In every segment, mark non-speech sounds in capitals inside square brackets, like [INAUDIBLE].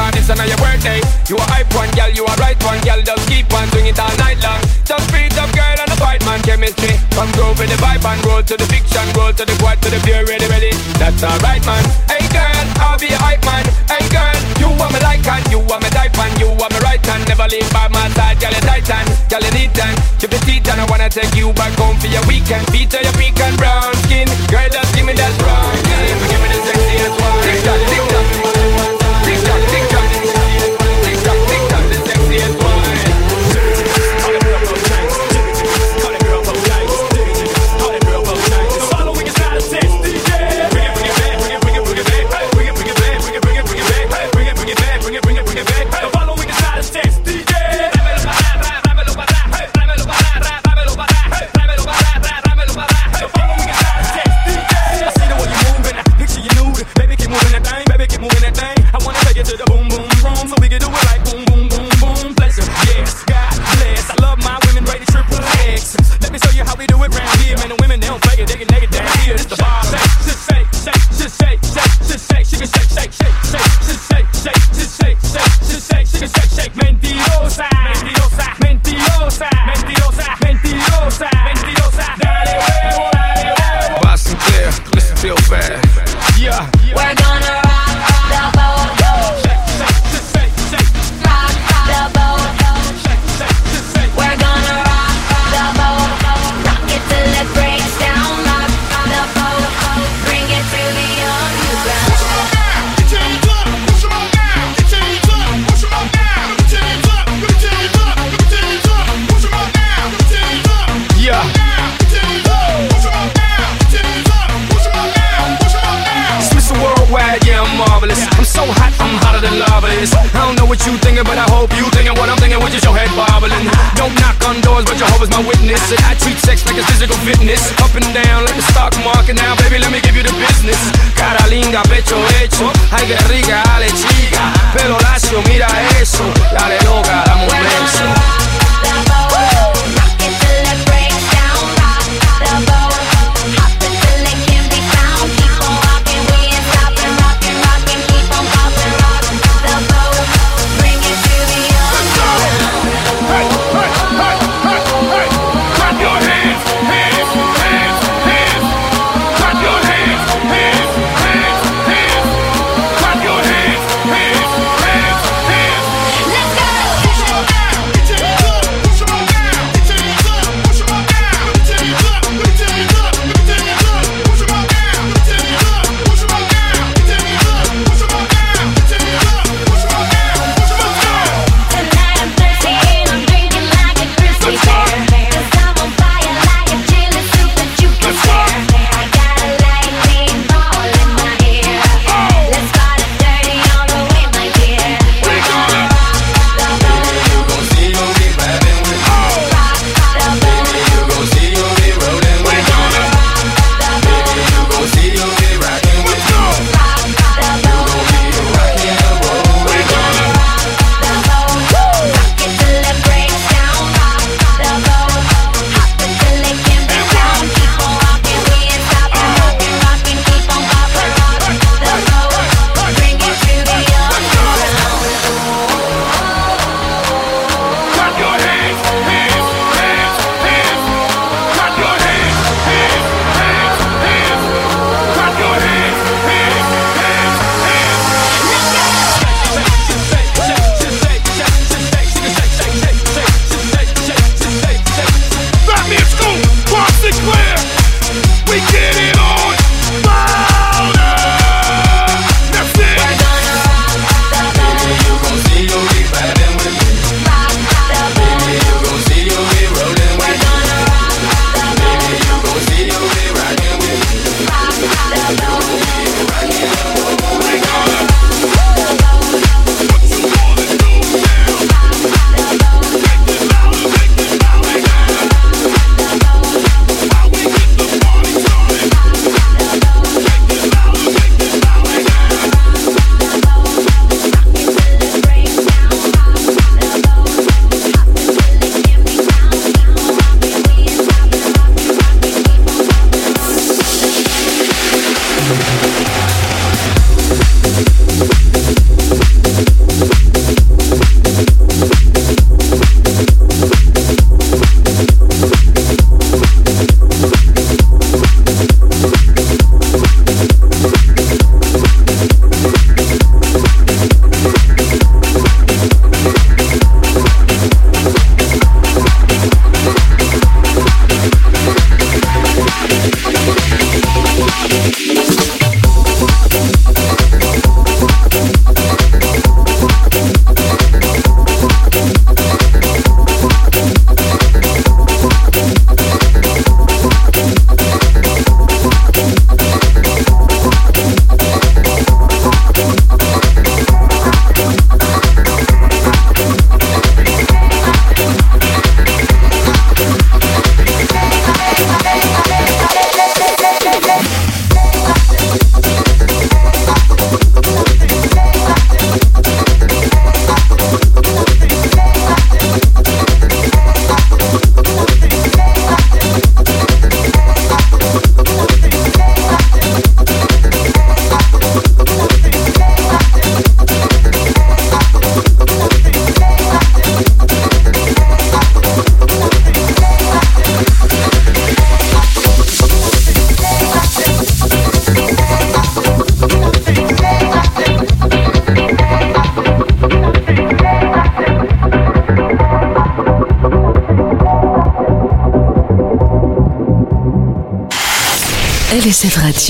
Cause it's on your birthday. You a hype one, girl, you a right one, girl, just keep on doing it all night long. Just beat up, girl, and a fight man chemistry. Come grow with the vibe and roll to the fiction, roll to the quad, to the pure, ready, ready. That's alright, man. Hey, girl, I'll be a hype man. Hey, girl, you want me like and you want me type and you want me right hand. Never leave by my side, girl, you titan, girl, you neat and keep the teeth and I wanna take you back home for your weekend. Feature your pink and brown skin, girl, just give me that brown skin. Give me the sexiest one. Tick tock,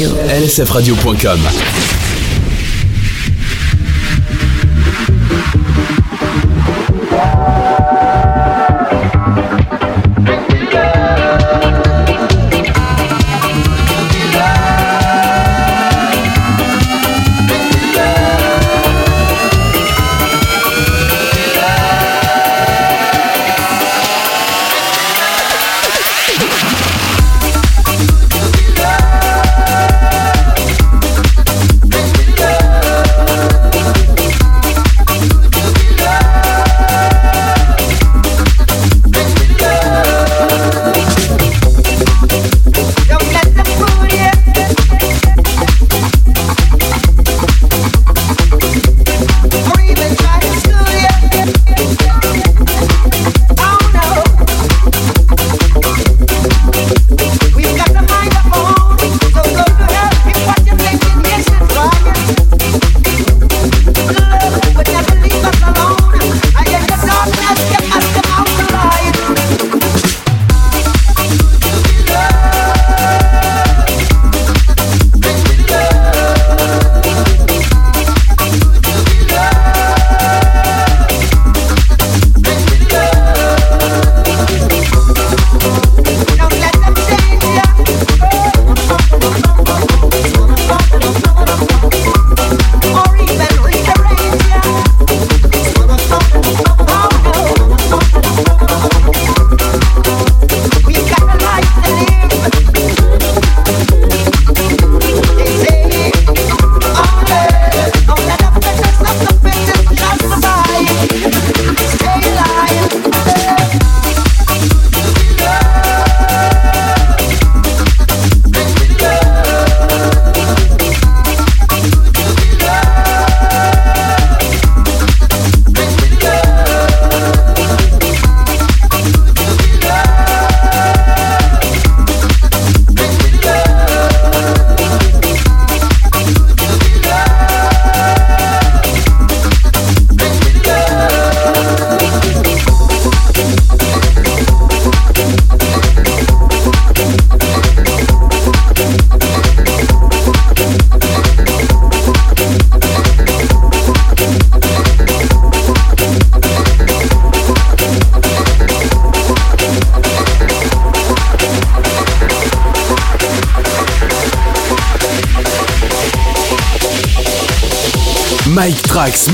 Lsfradio.com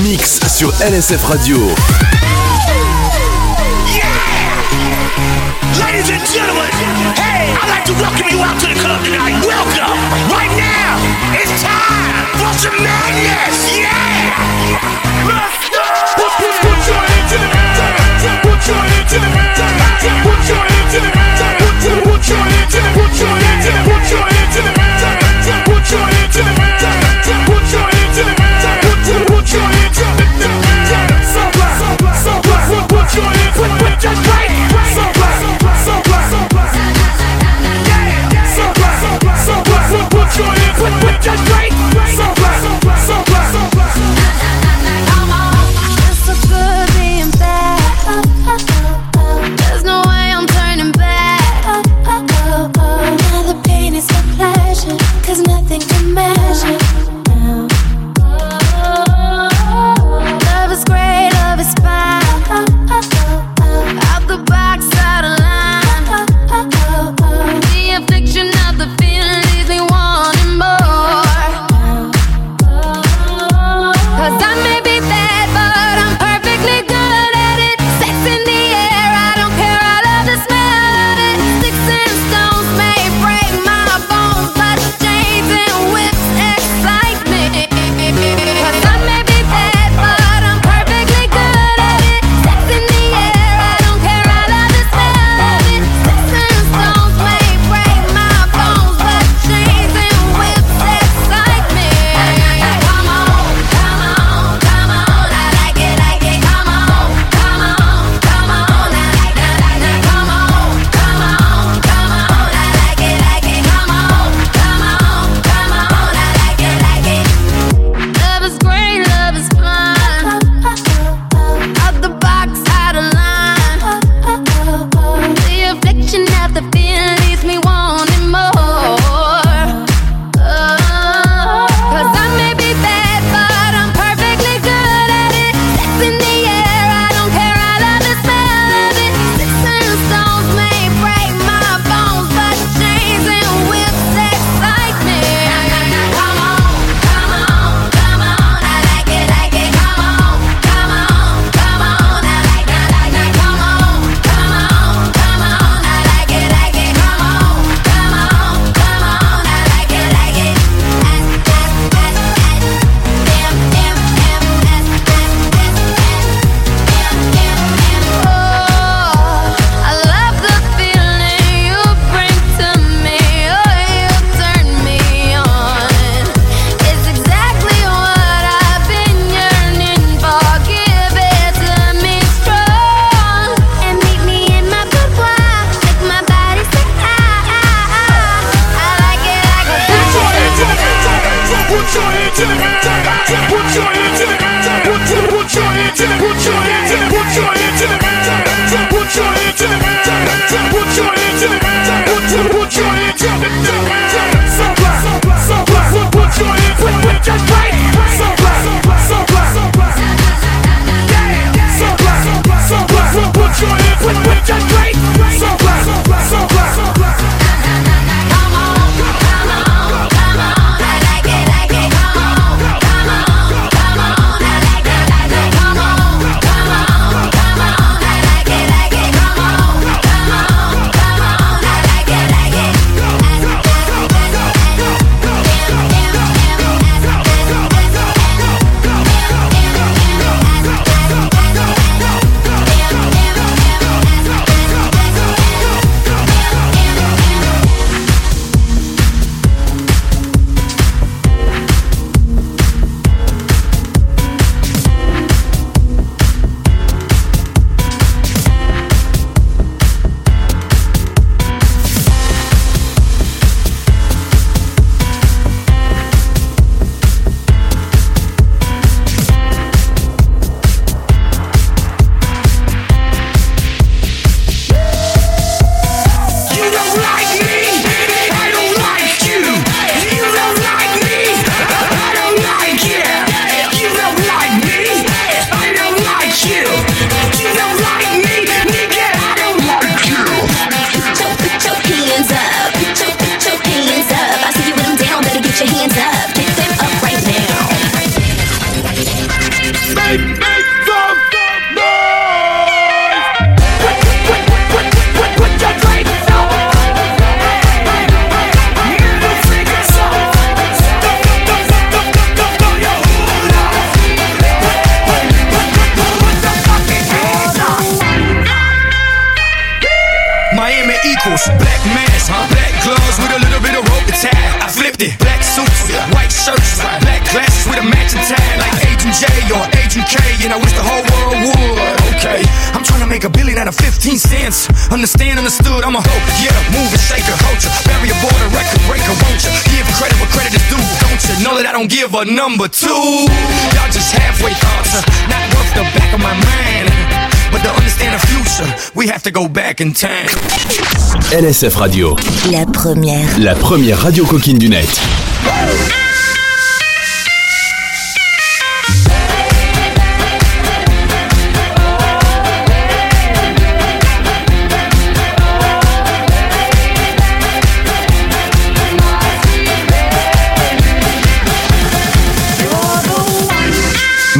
mix sur LSF Radio. Yeah! Ladies and gentlemen, hey, I'd like to welcome you out to the Put your hands in number two. Y'all just halfway thoughts, uh, not worth the back of my mind. But to understand the future, we have to go back in time. LSF Radio. La première. La première radio coquine du net.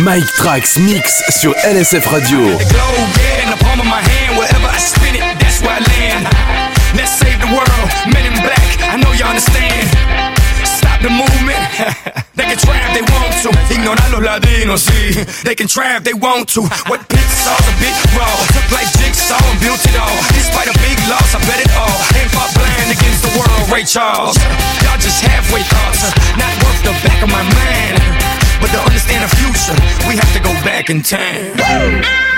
Mike Trax Mix sur LSF Radio. the movement. [LAUGHS] they can try if they want to. Los. They can try if they want to. What raw. Took like jigsaw and built it all. Despite a big loss, I bet it all. Blind against the world, Ray Charles. Y'all just halfway thoughts, not worth the back of my mind. But to understand the future, we have to go back in time. Woo!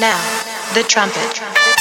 Now, the trumpet.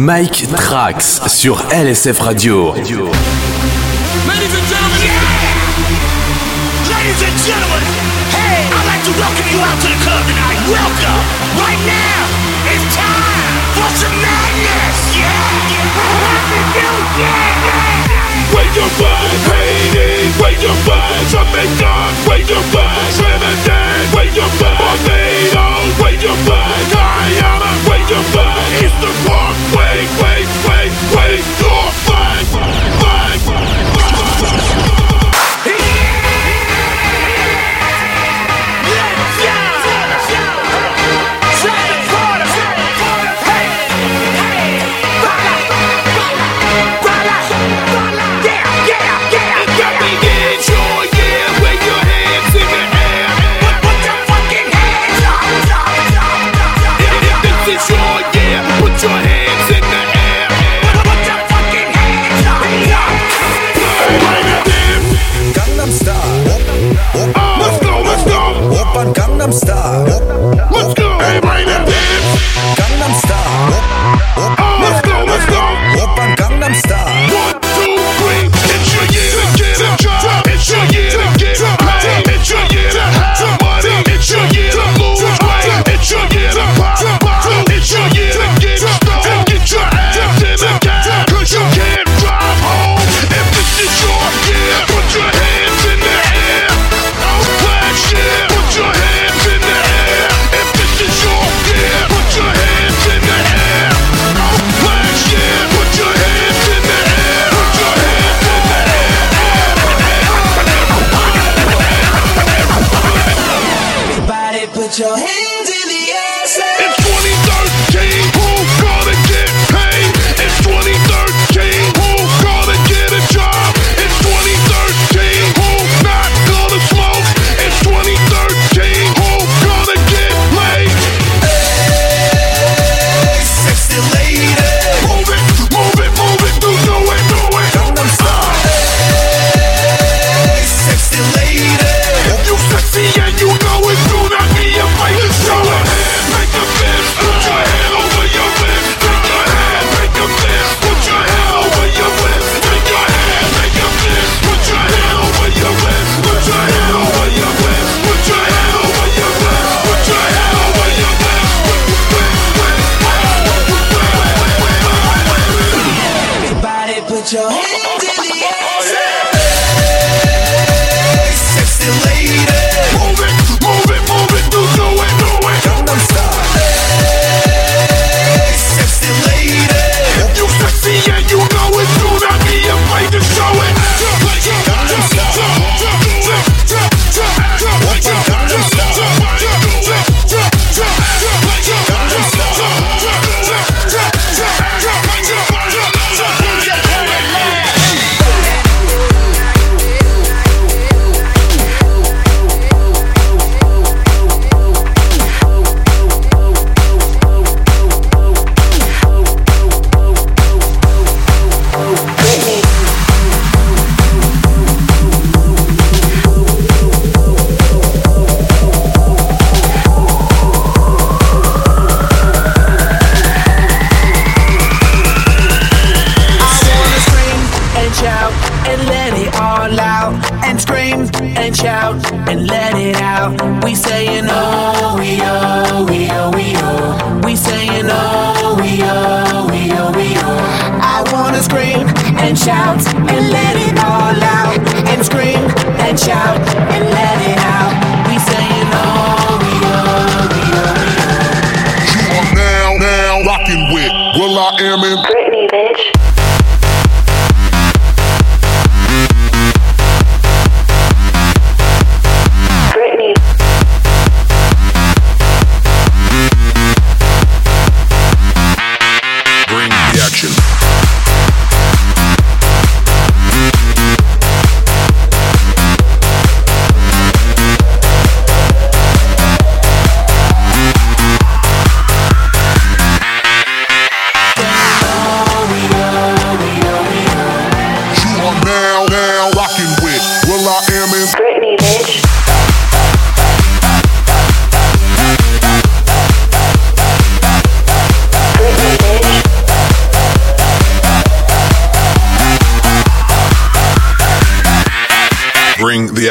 Mike Trax sur LSF Radio. Ladies and gentlemen, ladies and gentlemen, hey, I'd like to welcome you out to the club tonight. Welcome, right now, it's time for some madness. Yeah, yeah. Wait your buzz, Hades, wait your buzz, Jamaican, wait your buzz, Slim and Dan, wait your buzz, Barbados, wait your buzz, Guyana, wait your buzz.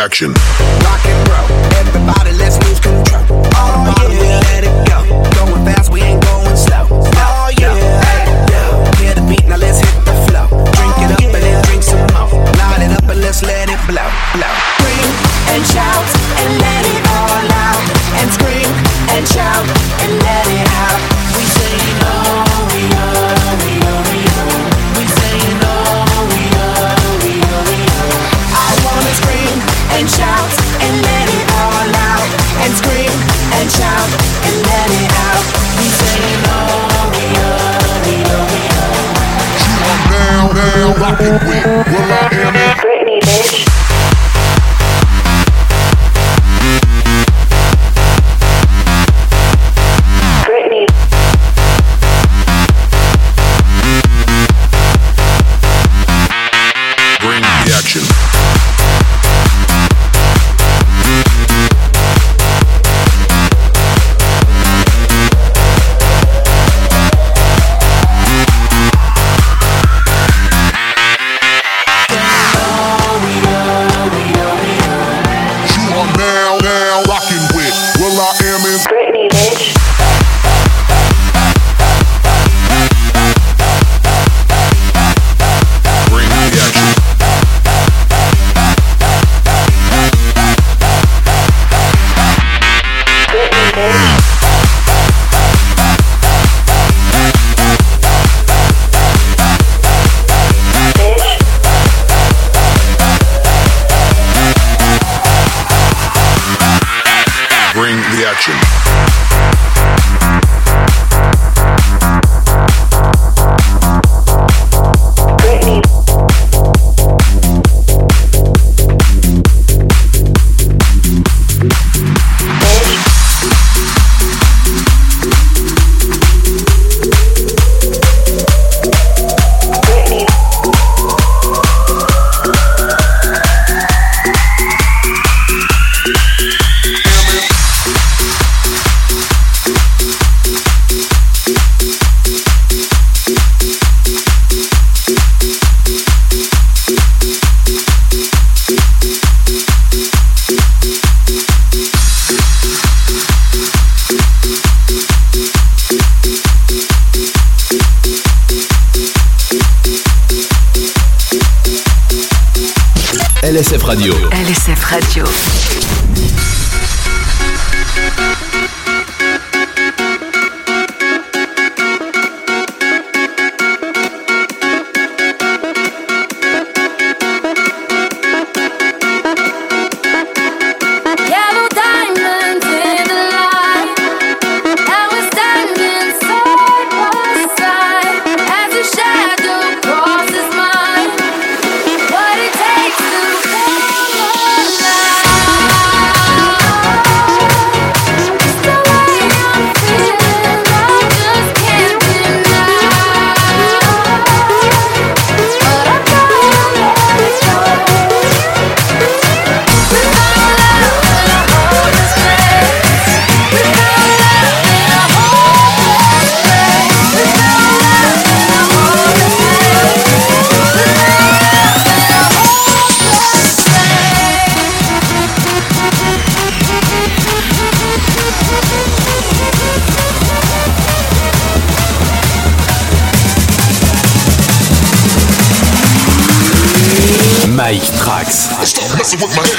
Action. With my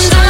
understand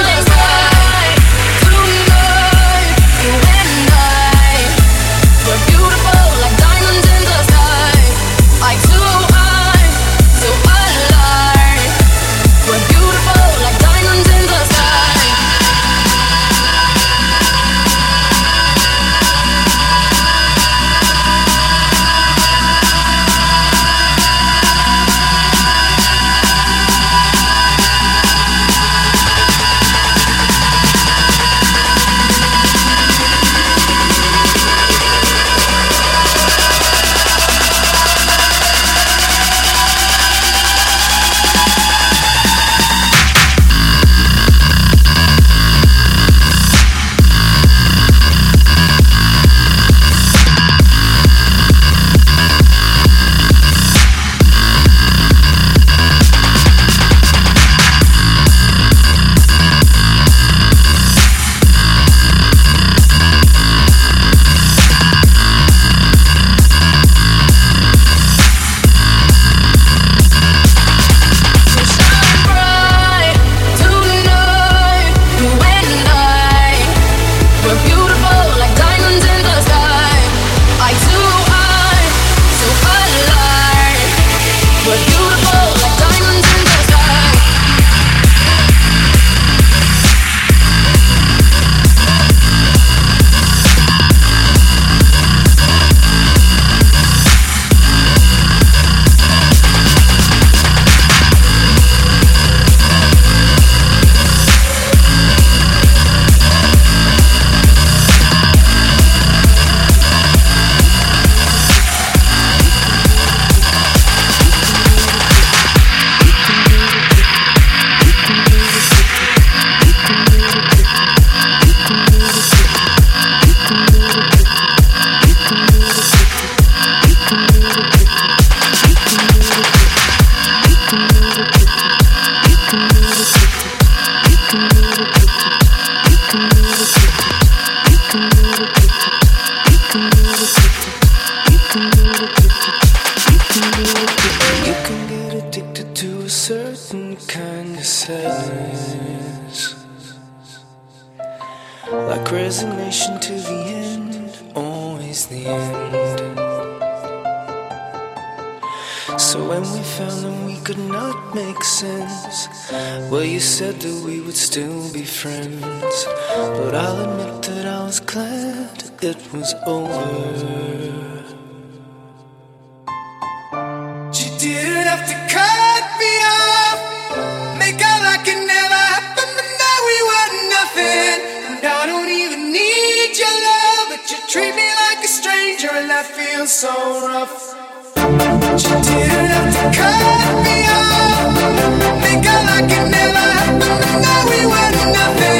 stranger and I feel so rough. She didn't have to cut me off. Think I like it never happened now we were nothing.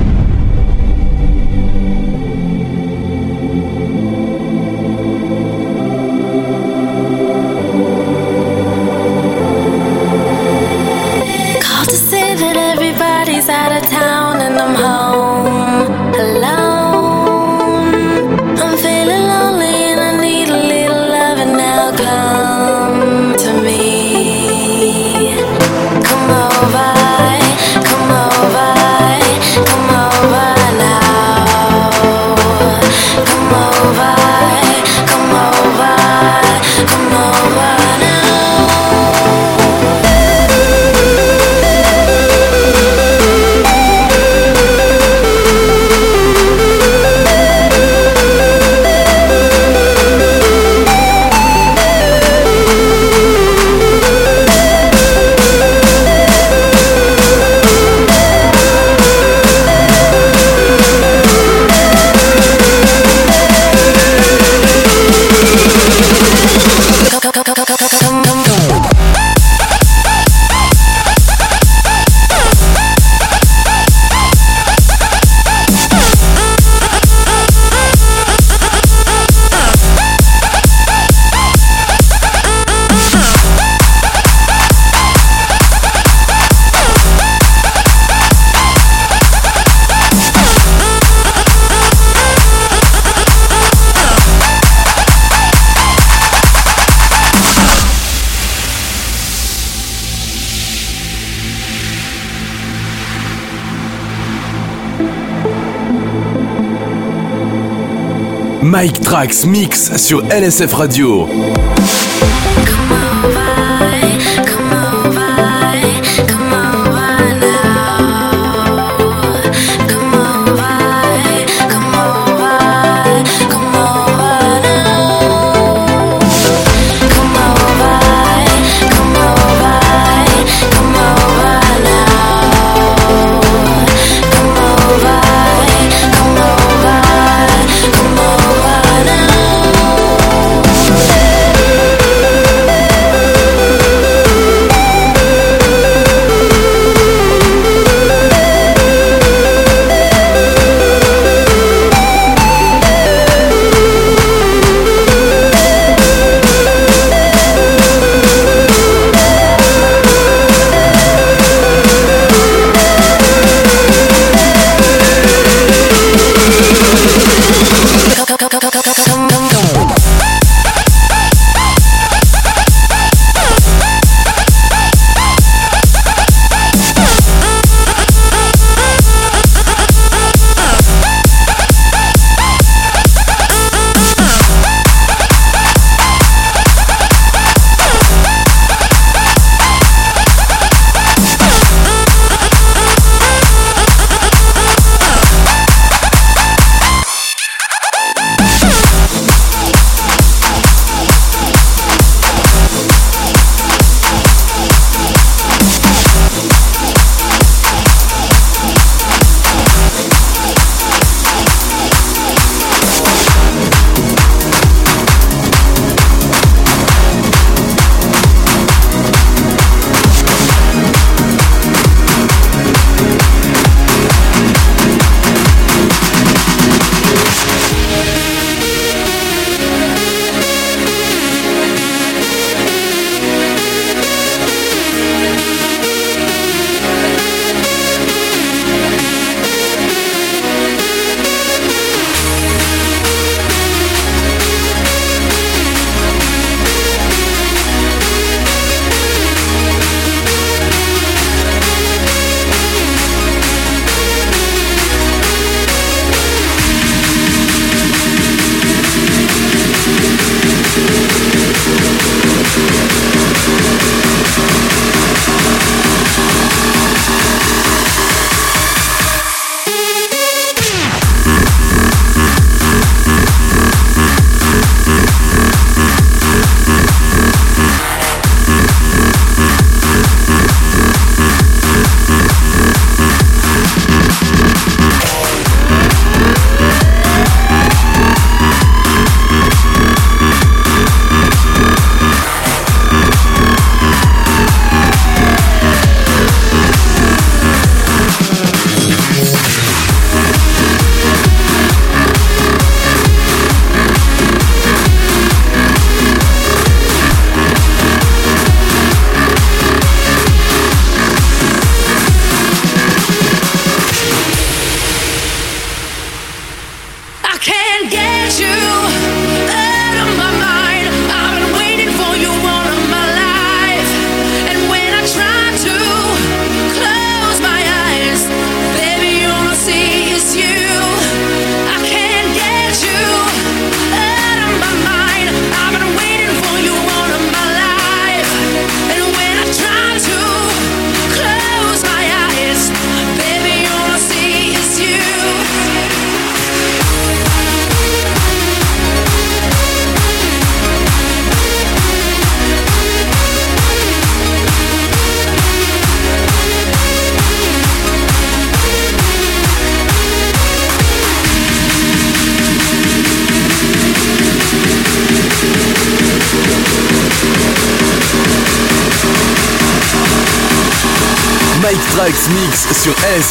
Tracks Mix sur LSF Radio.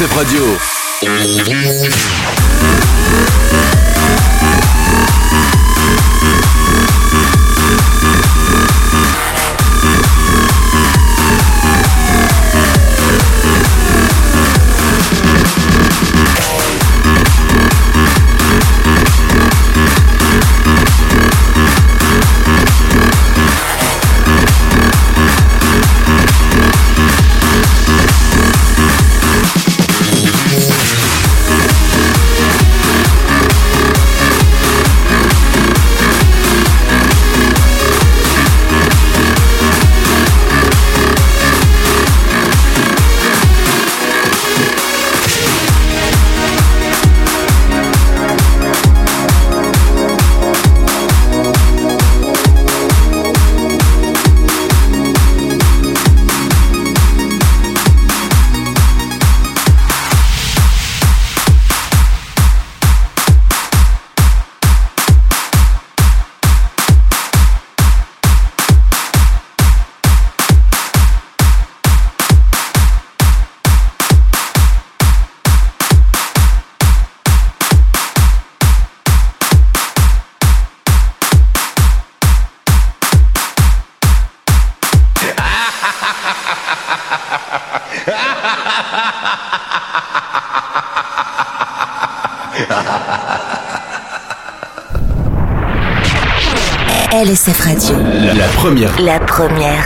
Active Radio.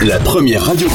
La première radio